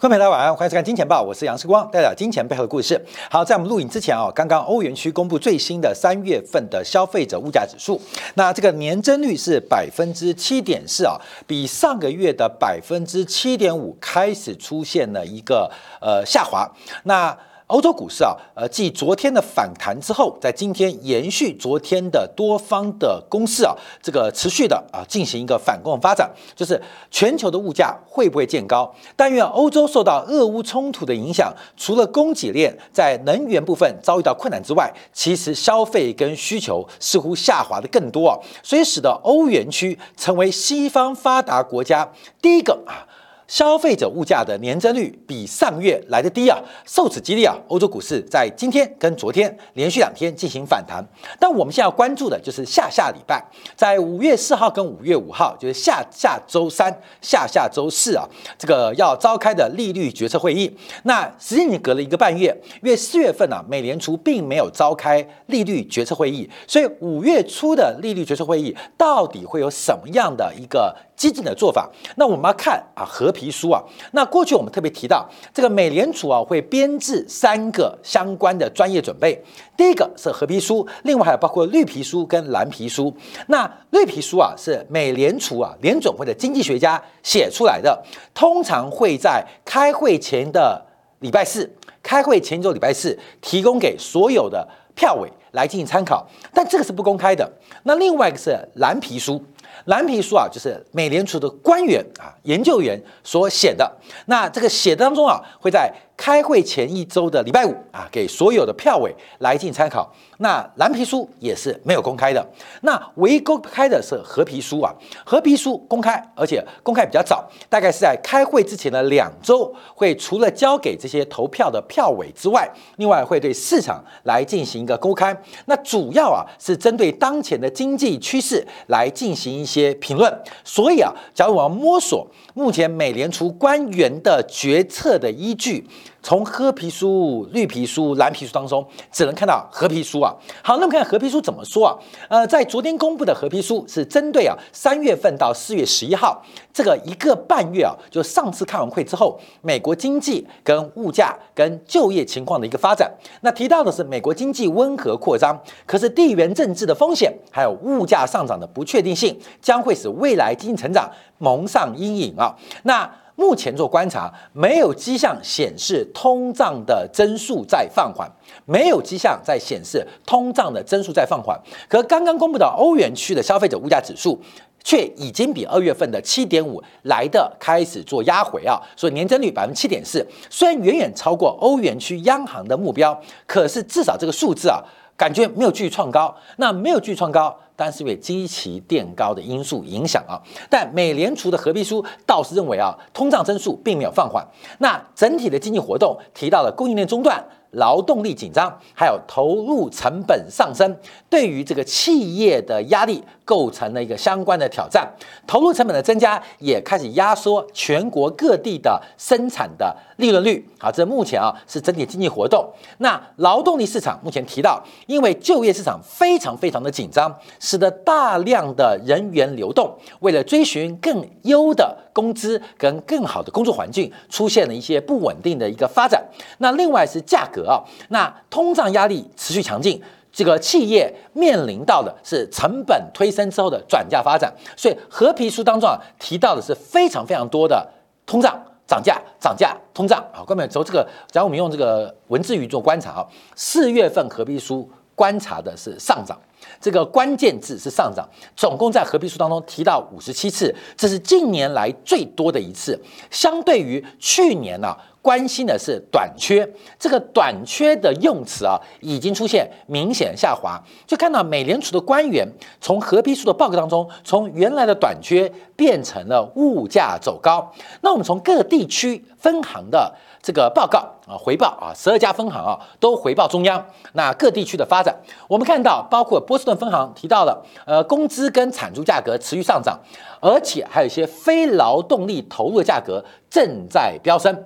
各位朋友大家晚安，欢迎收看《金钱报》，我是杨世光，带来金钱背后的故事。好，在我们录影之前啊，刚刚欧元区公布最新的三月份的消费者物价指数，那这个年增率是百分之七点四啊，比上个月的百分之七点五开始出现了一个呃下滑。那欧洲股市啊，呃，继昨天的反弹之后，在今天延续昨天的多方的攻势啊，这个持续的啊进行一个反攻发展，就是全球的物价会不会见高？但愿欧洲受到俄乌冲突的影响，除了供给链在能源部分遭遇到困难之外，其实消费跟需求似乎下滑的更多啊，所以使得欧元区成为西方发达国家第一个啊。消费者物价的年增率比上月来的低啊，受此激励啊，欧洲股市在今天跟昨天连续两天进行反弹。但我们现在要关注的就是下下礼拜，在五月四号跟五月五号，就是下下周三、下下周四啊，这个要召开的利率决策会议。那实际你隔了一个半月，因为四月份啊，美联储并没有召开利率决策会议，所以五月初的利率决策会议到底会有什么样的一个？激进的做法，那我们要看啊合皮书啊。那过去我们特别提到，这个美联储啊会编制三个相关的专业准备。第一个是合皮书，另外还有包括绿皮书跟蓝皮书。那绿皮书啊是美联储啊联总会的经济学家写出来的，通常会在开会前的礼拜四，开会前一周礼拜四提供给所有的票委来进行参考。但这个是不公开的。那另外一个是蓝皮书。蓝皮书啊，就是美联储的官员啊、研究员所写的。那这个写当中啊，会在。开会前一周的礼拜五啊，给所有的票委来进行参考。那蓝皮书也是没有公开的。那唯一公开的是合皮书啊，合皮书公开，而且公开比较早，大概是在开会之前的两周，会除了交给这些投票的票委之外，另外会对市场来进行一个公开。那主要啊是针对当前的经济趋势来进行一些评论。所以啊，假如我要摸索目前美联储官员的决策的依据。从褐皮书、绿皮书、蓝皮书当中，只能看到褐皮书啊。好，那么看褐皮书怎么说啊？呃，在昨天公布的褐皮书是针对啊三月份到四月十一号这个一个半月啊，就上次开完会之后，美国经济跟物价跟就业情况的一个发展。那提到的是美国经济温和扩张，可是地缘政治的风险还有物价上涨的不确定性，将会使未来经济成长蒙上阴影啊。那目前做观察，没有迹象显示通胀的增速在放缓，没有迹象在显示通胀的增速在放缓。可刚刚公布的欧元区的消费者物价指数，却已经比二月份的七点五来的开始做压回啊，所以年增率百分之七点四，虽然远远超过欧元区央行的目标，可是至少这个数字啊，感觉没有继续创高。那没有继续创高。但是因为基期垫高的因素影响啊，但美联储的合皮书倒是认为啊，通胀增速并没有放缓。那整体的经济活动提到了供应链中断。劳动力紧张，还有投入成本上升，对于这个企业的压力构成了一个相关的挑战。投入成本的增加也开始压缩全国各地的生产的利润率。好，这目前啊是整体经济活动。那劳动力市场目前提到，因为就业市场非常非常的紧张，使得大量的人员流动，为了追寻更优的工资跟更好的工作环境，出现了一些不稳定的一个发展。那另外是价格。啊，那通胀压力持续强劲，这个企业面临到的是成本推升之后的转嫁发展，所以合皮书当中啊提到的是非常非常多的通胀、涨价、涨价、通胀啊。各位从这个，假如我们用这个文字语做观察啊，四月份合皮书观察的是上涨，这个关键字是上涨，总共在合皮书当中提到五十七次，这是近年来最多的一次，相对于去年呢。关心的是短缺，这个短缺的用词啊，已经出现明显下滑。就看到美联储的官员从合批数的报告当中，从原来的短缺变成了物价走高。那我们从各地区分行的这个报告啊回报啊，十二家分行啊都回报中央那各地区的发展。我们看到，包括波士顿分行提到了，呃，工资跟产出价格持续上涨，而且还有一些非劳动力投入的价格正在飙升。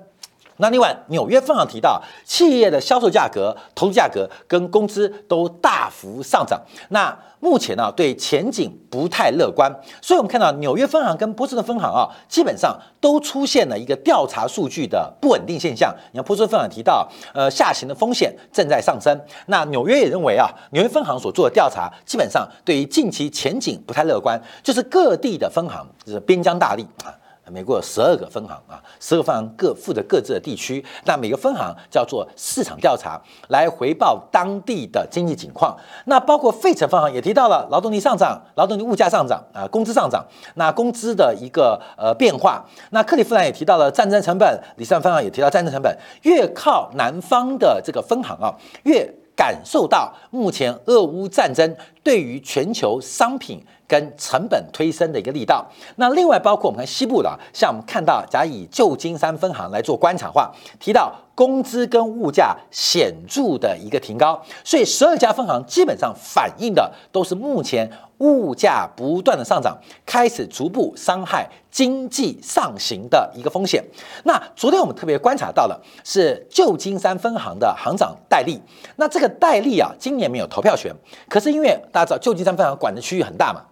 那另外，纽约分行提到，企业的销售价格、投资价格跟工资都大幅上涨。那目前呢，对前景不太乐观。所以我们看到纽约分行跟波士顿分行啊，基本上都出现了一个调查数据的不稳定现象。你看波士顿分行提到，呃，下行的风险正在上升。那纽约也认为啊，纽约分行所做的调查，基本上对于近期前景不太乐观，就是各地的分行就是边疆大吏啊。美国有十二个分行啊，十个分行各负责各自的地区，那每个分行叫做市场调查，来回报当地的经济情况。那包括费城分行也提到了劳动力上涨、劳动力物价上涨啊，工资上涨，那工资的一个呃变化。那克利夫兰也提到了战争成本，里斯分行也提到战争成本。越靠南方的这个分行啊，越感受到目前俄乌战争对于全球商品。跟成本推升的一个力道。那另外包括我们看西部的，像我们看到，假以旧金山分行来做观察话，提到工资跟物价显著的一个提高，所以十二家分行基本上反映的都是目前物价不断的上涨，开始逐步伤害经济上行的一个风险。那昨天我们特别观察到了是旧金山分行的行长戴利，那这个戴利啊，今年没有投票权，可是因为大家知道旧金山分行管的区域很大嘛。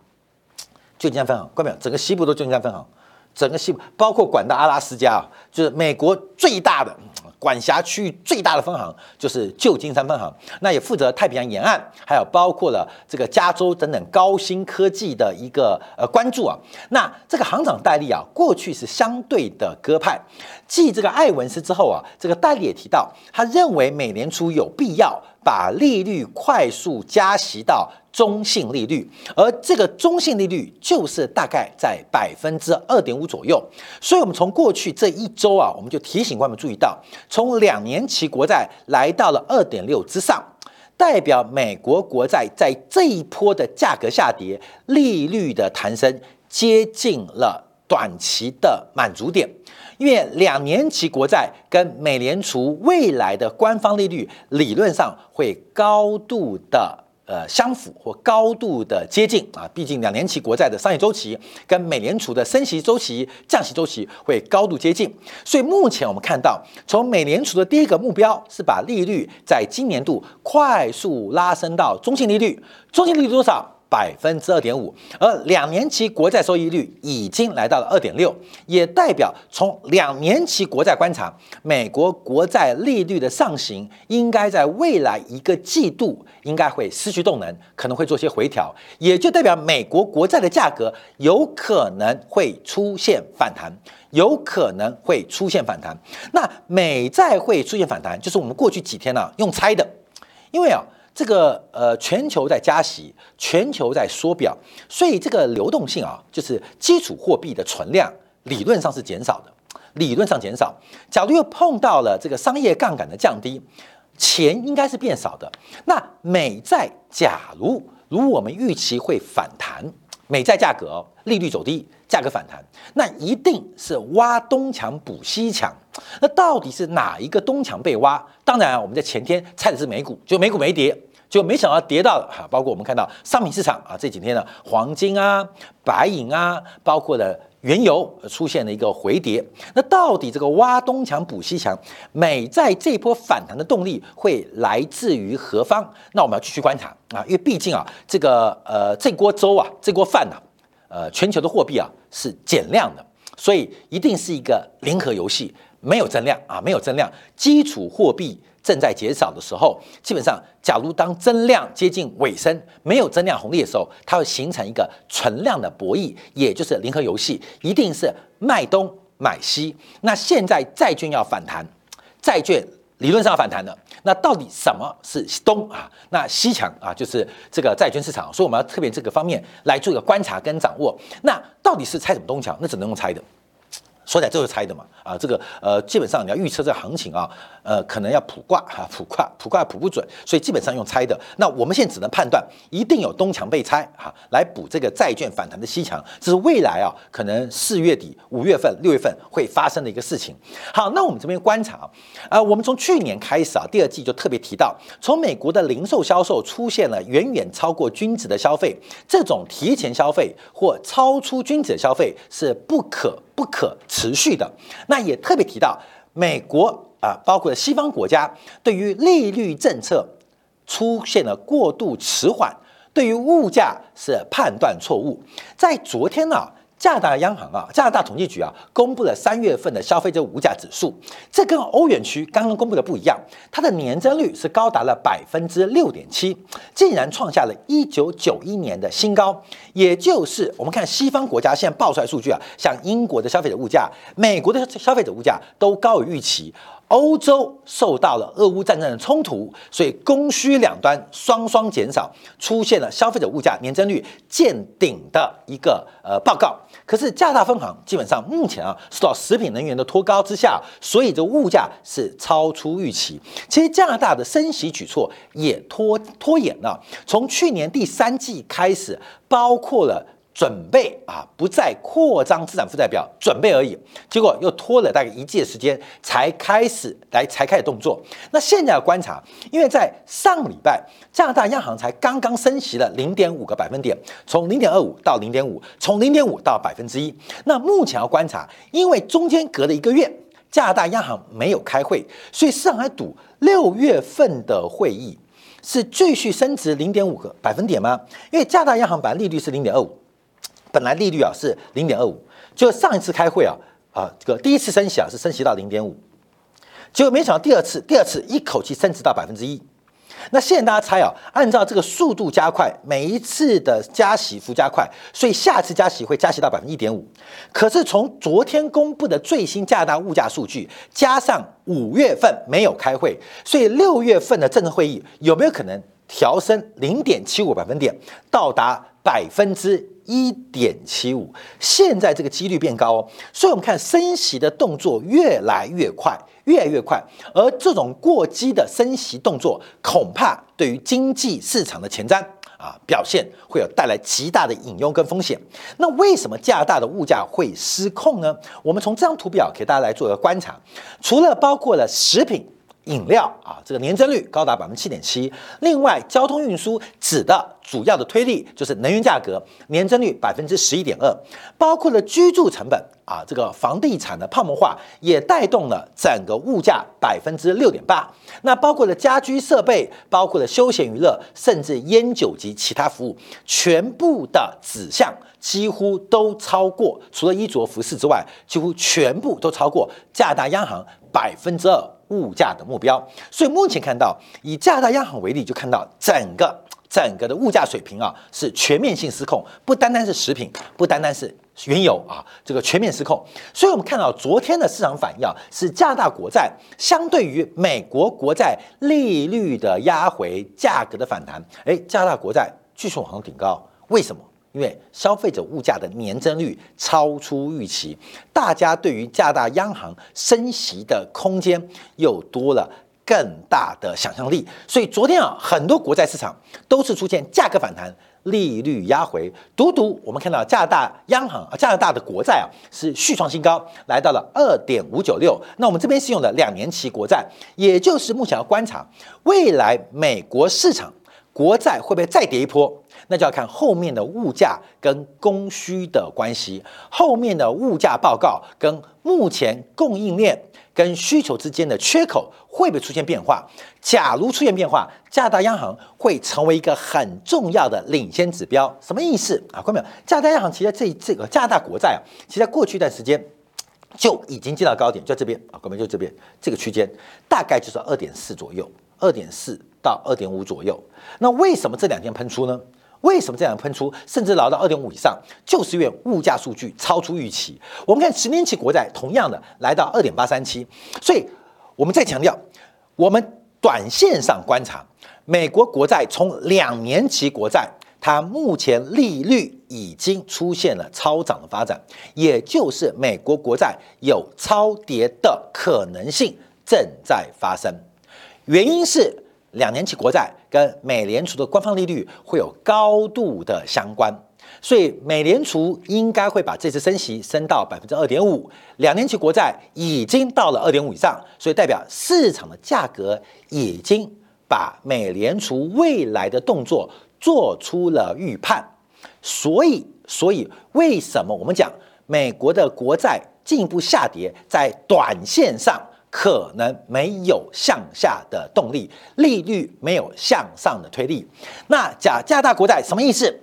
旧金山分行，关没有？整个西部都旧金山分行，整个西部包括管到阿拉斯加啊，就是美国最大的管辖区域最大的分行，就是旧金山分行。那也负责太平洋沿岸，还有包括了这个加州等等高新科技的一个呃关注啊。那这个行长戴利啊，过去是相对的鸽派，继这个艾文斯之后啊，这个戴利也提到，他认为美联储有必要把利率快速加息到。中性利率，而这个中性利率就是大概在百分之二点五左右。所以，我们从过去这一周啊，我们就提醒观众注意到，从两年期国债来到了二点六之上，代表美国国债在这一波的价格下跌、利率的弹升接近了短期的满足点。因为两年期国债跟美联储未来的官方利率理论上会高度的。呃，相符或高度的接近啊，毕竟两年期国债的商业周期跟美联储的升息周期、降息周期会高度接近，所以目前我们看到，从美联储的第一个目标是把利率在今年度快速拉升到中性利率，中性利率多少？百分之二点五，而两年期国债收益率已经来到了二点六，也代表从两年期国债观察，美国国债利率的上行应该在未来一个季度应该会失去动能，可能会做些回调，也就代表美国国债的价格有可能会出现反弹，有可能会出现反弹。那美债会出现反弹，就是我们过去几天呢用猜的，因为啊。这个呃，全球在加息，全球在缩表，所以这个流动性啊，就是基础货币的存量，理论上是减少的，理论上减少。假如又碰到了这个商业杠杆的降低，钱应该是变少的。那美债假如如我们预期会反弹，美债价格利率走低，价格反弹，那一定是挖东墙补西墙。那到底是哪一个东墙被挖？当然啊，我们在前天猜的是美股，就美股没跌，就没想到跌到了哈。包括我们看到商品市场啊，这几天呢，黄金啊、白银啊，包括的原油出现了一个回跌。那到底这个挖东墙补西墙，美在这波反弹的动力会来自于何方？那我们要继续观察啊，因为毕竟啊，这个呃这锅粥啊，这锅饭呐，呃全球的货币啊是减量的，所以一定是一个零和游戏。没有增量啊，没有增量，基础货币正在减少的时候，基本上，假如当增量接近尾声，没有增量红利的时候，它会形成一个存量的博弈，也就是零和游戏，一定是卖东买西。那现在债券要反弹，债券理论上要反弹的，那到底什么是东啊？那西墙啊，就是这个债券市场，所以我们要特别这个方面来做一个观察跟掌握。那到底是拆什么东墙？那只能用拆的。说起来就是猜的嘛，啊，这个呃，基本上你要预测这个行情啊，呃，可能要卜卦哈，卜卦卜卦卜不准，所以基本上用猜的。那我们现在只能判断，一定有东墙被拆哈，来补这个债券反弹的西墙，这是未来啊，可能四月底、五月份、六月份会发生的一个事情。好，那我们这边观察啊，我们从去年开始啊，第二季就特别提到，从美国的零售销售出现了远远超过均值的消费，这种提前消费或超出均值的消费是不可。不可持续的，那也特别提到，美国啊，包括西方国家对于利率政策出现了过度迟缓，对于物价是判断错误。在昨天呢。加拿大央行啊，加拿大统计局啊，公布了三月份的消费者物价指数，这跟欧元区刚刚公布的不一样，它的年增率是高达了百分之六点七，竟然创下了一九九一年的新高。也就是我们看西方国家现在报出来数据啊，像英国的消费者物价、美国的消费者物价都高于预期。欧洲受到了俄乌战争的冲突，所以供需两端双双减少，出现了消费者物价年增率见顶的一个呃报告。可是加拿大分行基本上目前啊受到食品能源的拖高之下，所以这物价是超出预期。其实加拿大的升息举措也拖拖延了，从去年第三季开始，包括了。准备啊，不再扩张资产负债表，准备而已。结果又拖了大概一季的时间，才开始来才开始动作。那现在要观察，因为在上礼拜，加拿大央行才刚刚升息了零点五个百分点，从零点二五到零点五，从零点五到百分之一。那目前要观察，因为中间隔了一个月，加拿大央行没有开会，所以市场还赌六月份的会议是继续升值零点五个百分点吗？因为加拿大央行本来利率是零点二五。本来利率啊是零点二五，就上一次开会啊啊，这个第一次升息啊是升息到零点五，结果没想到第二次第二次一口气升值到百分之一。那现在大家猜啊，按照这个速度加快，每一次的加息幅加快，所以下次加息会加息到百分之一点五。可是从昨天公布的最新加拿大物价数据，加上五月份没有开会，所以六月份的政治会议有没有可能调升零点七五百分点，到达百分之？一点七五，现在这个几率变高哦，所以我们看升息的动作越来越快，越来越快，而这种过激的升息动作，恐怕对于经济市场的前瞻啊表现会有带来极大的隐忧跟风险。那为什么加拿大的物价会失控呢？我们从这张图表给大家来做一个观察，除了包括了食品。饮料啊，这个年增率高达百分之七点七。另外，交通运输指的主要的推力就是能源价格，年增率百分之十一点二。包括了居住成本啊，这个房地产的泡沫化也带动了整个物价百分之六点八。那包括了家居设备，包括了休闲娱乐，甚至烟酒及其他服务，全部的指向几乎都超过，除了衣着服饰之外，几乎全部都超过加拿大央行百分之二。物价的目标，所以目前看到以加拿大央行为例，就看到整个整个的物价水平啊是全面性失控，不单单是食品，不单单是原油啊，这个全面失控。所以我们看到昨天的市场反应啊，是加拿大国债相对于美国国债利率的压回，价格的反弹。哎，加拿大国债继续往上顶高，为什么？因为消费者物价的年增率超出预期，大家对于加大央行升息的空间又多了更大的想象力，所以昨天啊，很多国债市场都是出现价格反弹、利率压回。独独我们看到加拿大央行啊，加拿大的国债啊是续创新高，来到了二点五九六。那我们这边是用的两年期国债，也就是目前要观察未来美国市场国债会不会再跌一波。那就要看后面的物价跟供需的关系，后面的物价报告跟目前供应链跟需求之间的缺口会不会出现变化？假如出现变化，加拿大央行会成为一个很重要的领先指标。什么意思啊？看到没有？加拿大央行其实这这个加拿大国债啊，其实在过去一段时间就已经见到高点，就这边啊，各位就这边这个区间，大概就是二点四左右，二点四到二点五左右。那为什么这两天喷出呢？为什么这样喷出，甚至捞到二点五以上，就是因为物价数据超出预期。我们看十年期国债，同样的来到二点八三七，所以我们再强调，我们短线上观察美国国债，从两年期国债，它目前利率已经出现了超涨的发展，也就是美国国债有超跌的可能性正在发生，原因是。两年期国债跟美联储的官方利率会有高度的相关，所以美联储应该会把这次升息升到百分之二点五。两年期国债已经到了二点五以上，所以代表市场的价格已经把美联储未来的动作做出了预判。所以，所以为什么我们讲美国的国债进一步下跌，在短线上？可能没有向下的动力，利率没有向上的推力。那假加大国债什么意思？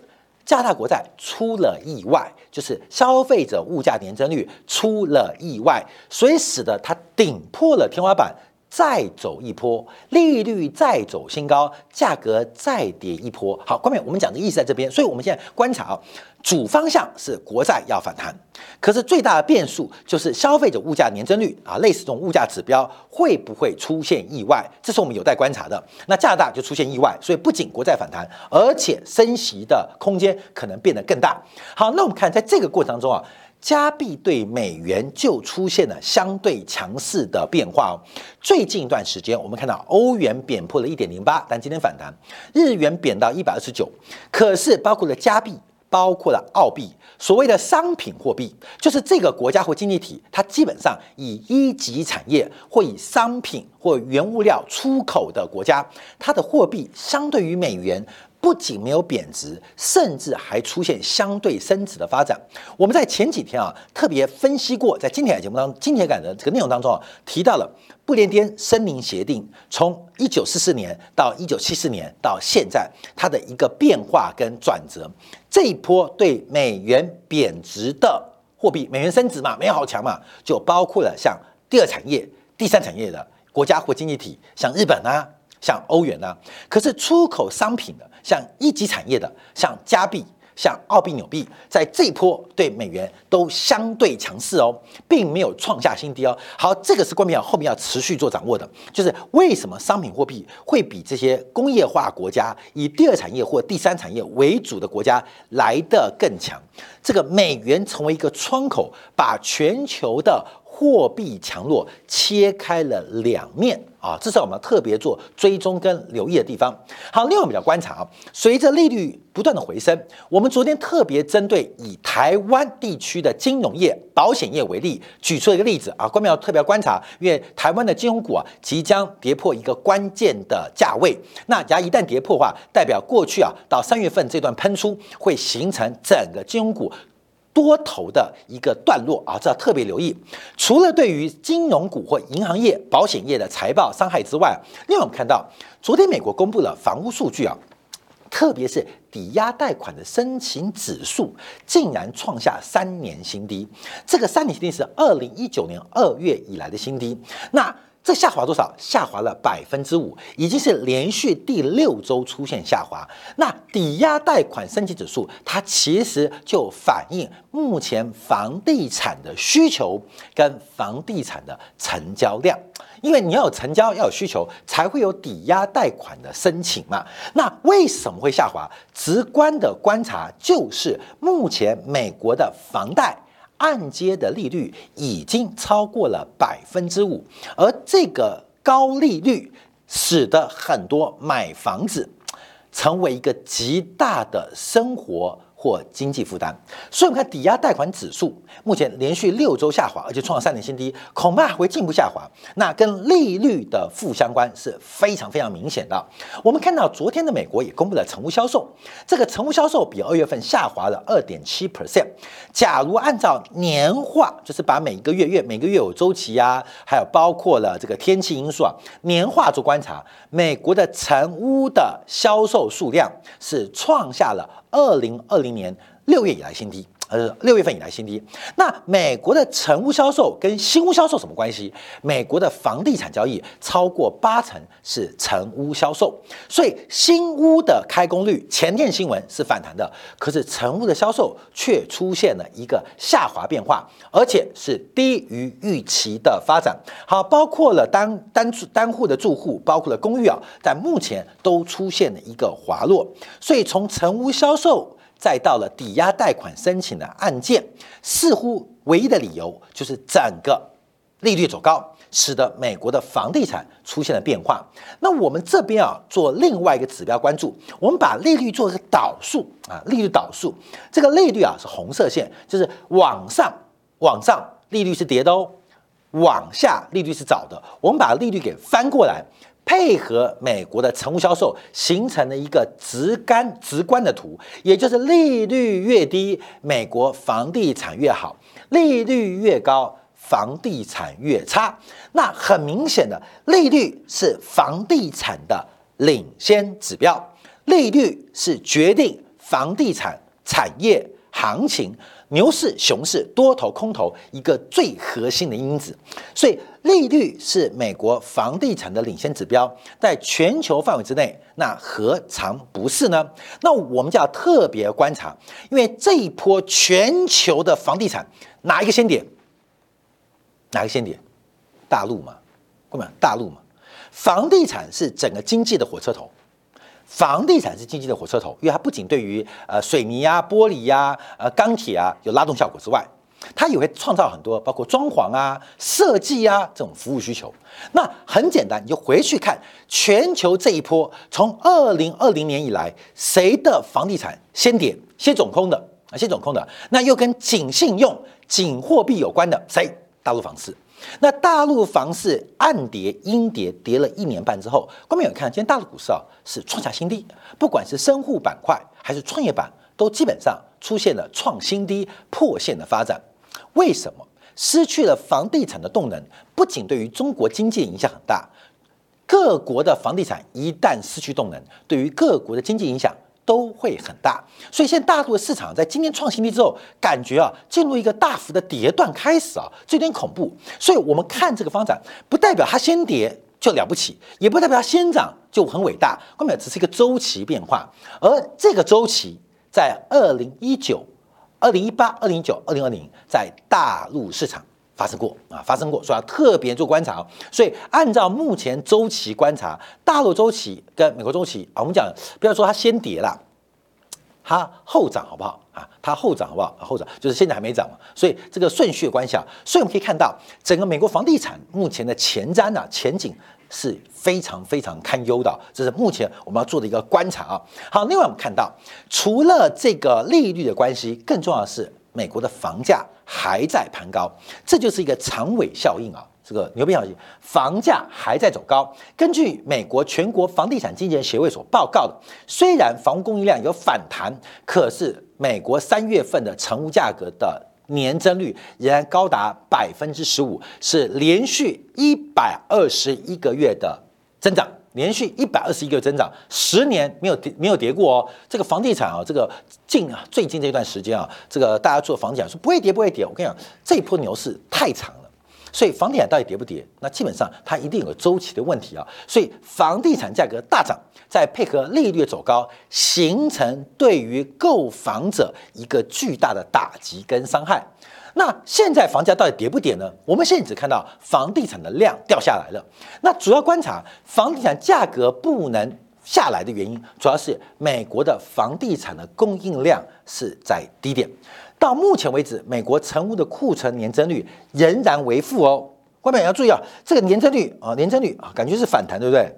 加大国债出了意外，就是消费者物价年增率出了意外，所以使得它顶破了天花板。再走一波，利率再走新高，价格再跌一波。好，关面我们讲的意思在这边，所以我们现在观察啊，主方向是国债要反弹，可是最大的变数就是消费者物价年增率啊，类似这种物价指标会不会出现意外，这是我们有待观察的。那加拿大就出现意外，所以不仅国债反弹，而且升息的空间可能变得更大。好，那我们看在这个过程当中啊。加币对美元就出现了相对强势的变化哦。最近一段时间，我们看到欧元贬破了一点零八，但今天反弹；日元贬到一百二十九。可是包括了加币，包括了澳币，所谓的商品货币，就是这个国家或经济体，它基本上以一级产业或以商品或原物料出口的国家，它的货币相对于美元。不仅没有贬值，甚至还出现相对升值的发展。我们在前几天啊，特别分析过，在今天的节目当中，今天感的这个内容当中啊，提到了布列颠森林协定，从一九四四年到一九七四年到现在，它的一个变化跟转折。这一波对美元贬值的货币，美元升值嘛，美元好强嘛，就包括了像第二产业、第三产业的国家或经济体，像日本啊。像欧元呢，可是出口商品的，像一级产业的，像加币、像澳币、纽币，在这一波对美元都相对强势哦，并没有创下新低哦。好，这个是关键，后面要持续做掌握的，就是为什么商品货币会比这些工业化国家、以第二产业或第三产业为主的国家来得更强？这个美元成为一个窗口，把全球的。货币强弱切开了两面啊，这是我们特别做追踪跟留意的地方。好，另外我们要观察啊，随着利率不断的回升，我们昨天特别针对以台湾地区的金融业、保险业为例，举出了一个例子啊，关键要特别观察，因为台湾的金融股啊即将跌破一个关键的价位，那假如一旦跌破的话，代表过去啊到三月份这段喷出会形成整个金融股。多头的一个段落啊，这要特别留意。除了对于金融股或银行业、保险业的财报伤害之外，另外我们看到，昨天美国公布了房屋数据啊，特别是抵押贷款的申请指数竟然创下三年新低，这个三年新低是二零一九年二月以来的新低。那这下滑多少？下滑了百分之五，已经是连续第六周出现下滑。那抵押贷款申请指数，它其实就反映目前房地产的需求跟房地产的成交量。因为你要有成交，要有需求，才会有抵押贷款的申请嘛。那为什么会下滑？直观的观察就是，目前美国的房贷。按揭的利率已经超过了百分之五，而这个高利率使得很多买房子成为一个极大的生活。或经济负担，所以我们看抵押贷款指数目前连续六周下滑，而且创了三年新低，恐怕还会进一步下滑。那跟利率的负相关是非常非常明显的。我们看到昨天的美国也公布了成屋销售，这个成屋销售比二月份下滑了二点七 percent。假如按照年化，就是把每个月月每个月有周期啊，还有包括了这个天气因素啊，年化做观察，美国的成屋的销售数量是创下了。二零二零今年六月以来新低。呃，六月份以来新低。那美国的成屋销售跟新屋销售什么关系？美国的房地产交易超过八成是成屋销售，所以新屋的开工率前天新闻是反弹的，可是成屋的销售却出现了一个下滑变化，而且是低于预期的发展。好，包括了单单单户的住户，包括了公寓啊，在目前都出现了一个滑落，所以从成屋销售。再到了抵押贷款申请的案件，似乎唯一的理由就是整个利率走高，使得美国的房地产出现了变化。那我们这边啊，做另外一个指标关注，我们把利率做一个导数啊，利率导数，这个利率啊是红色线，就是往上往上利率是跌的哦，往下利率是涨的。我们把利率给翻过来。配合美国的成屋销售，形成了一个直干直观的图，也就是利率越低，美国房地产越好；利率越高，房地产越差。那很明显的，利率是房地产的领先指标，利率是决定房地产产业行情。牛市、熊市、多头、空头，一个最核心的因子，所以利率是美国房地产的领先指标，在全球范围之内，那何尝不是呢？那我们就要特别观察，因为这一波全球的房地产哪一个先点？哪个先点？大陆嘛，各位，大陆嘛，房地产是整个经济的火车头。房地产是经济的火车头，因为它不仅对于呃水泥呀、玻璃呀、呃钢铁啊有拉动效果之外，它也会创造很多包括装潢啊、设计啊这种服务需求。那很简单，你就回去看全球这一波，从二零二零年以来，谁的房地产先跌、先走空的啊？先走空的，那又跟紧信用、紧货币有关的，谁？大陆房市。那大陆房市暗跌阴跌，跌了一年半之后，观众有看，今天大陆股市啊是创下新低，不管是深沪板块还是创业板，都基本上出现了创新低破线的发展。为什么失去了房地产的动能？不仅对于中国经济影响很大，各国的房地产一旦失去动能，对于各国的经济影响。都会很大，所以现在大陆的市场在今天创新低之后，感觉啊进入一个大幅的跌段开始啊，这有点恐怖。所以我们看这个发展，不代表它先跌就了不起，也不代表它先涨就很伟大，根本只是一个周期变化。而这个周期在二零一九、二零一八、二零一九、二零二零，在大陆市场发生过啊，发生过，所以要特别做观察。所以按照目前周期观察，大陆周期跟美国周期啊，我们讲不要说它先跌了。它后涨好不好啊？它后涨好不好？后涨就是现在还没涨嘛，所以这个顺序的关系啊，所以我们可以看到整个美国房地产目前的前瞻啊前景是非常非常堪忧的，这是目前我们要做的一个观察啊。好，另外我们看到除了这个利率的关系，更重要的是美国的房价还在攀高，这就是一个长尾效应啊。这个牛逼消息，房价还在走高。根据美国全国房地产经纪人协会所报告的，虽然房屋供应量有反弹，可是美国三月份的成屋价格的年增率仍然高达百分之十五，是连续一百二十一个月的增长，连续一百二十一个增长，十年没有跌没有跌过哦。这个房地产啊，这个近啊最近这段时间啊，这个大家做房地产说不会跌不会跌，我跟你讲，这一波牛市太长了。所以房地产到底跌不跌？那基本上它一定有个周期的问题啊。所以房地产价格大涨，再配合利率走高，形成对于购房者一个巨大的打击跟伤害。那现在房价到底跌不跌呢？我们现在只看到房地产的量掉下来了。那主要观察房地产价格不能下来的原因，主要是美国的房地产的供应量是在低点。到目前为止，美国成屋的库存年增率仍然为负哦。观众要注意啊，这个年增率啊，年增率啊，感觉是反弹，对不对？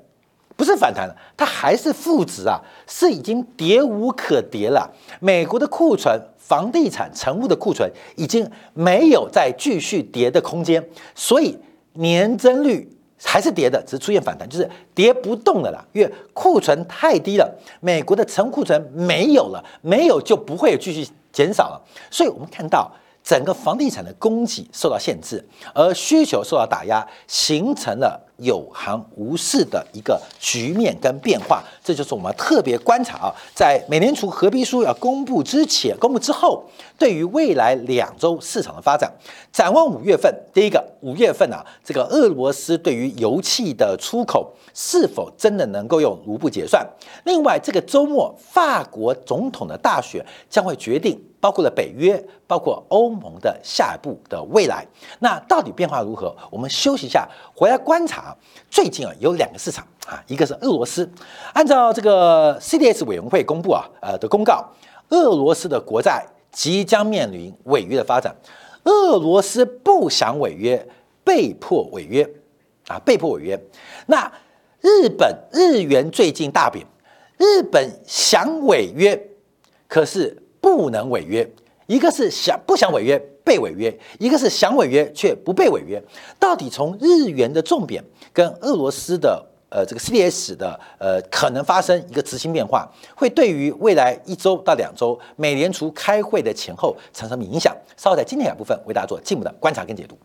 不是反弹了，它还是负值啊，是已经跌无可跌了。美国的库存，房地产成屋的库存已经没有再继续跌的空间，所以年增率还是跌的，只是出现反弹，就是跌不动了啦。因为库存太低了，美国的成库存没有了，没有就不会继续。减少了，所以我们看到整个房地产的供给受到限制，而需求受到打压，形成了。有行无市的一个局面跟变化，这就是我们特别观察啊，在美联储合批书要公布之前、公布之后，对于未来两周市场的发展，展望五月份，第一个五月份啊，这个俄罗斯对于油气的出口是否真的能够用卢布结算？另外，这个周末法国总统的大选将会决定。包括了北约，包括欧盟的下一步的未来，那到底变化如何？我们休息一下，回来观察。最近啊，有两个市场啊，一个是俄罗斯，按照这个 CDS 委员会公布啊，呃的公告，俄罗斯的国债即将面临违约的发展。俄罗斯不想违约，被迫违约啊，被迫违约。那日本日元最近大贬，日本想违约，可是。不能违约，一个是想不想违约被违约，一个是想违约却不被违约。到底从日元的重贬跟俄罗斯的呃这个 CDS 的呃可能发生一个执行变化，会对于未来一周到两周美联储开会的前后产生什么影响？稍后在今天两部分为大家做进一步的观察跟解读。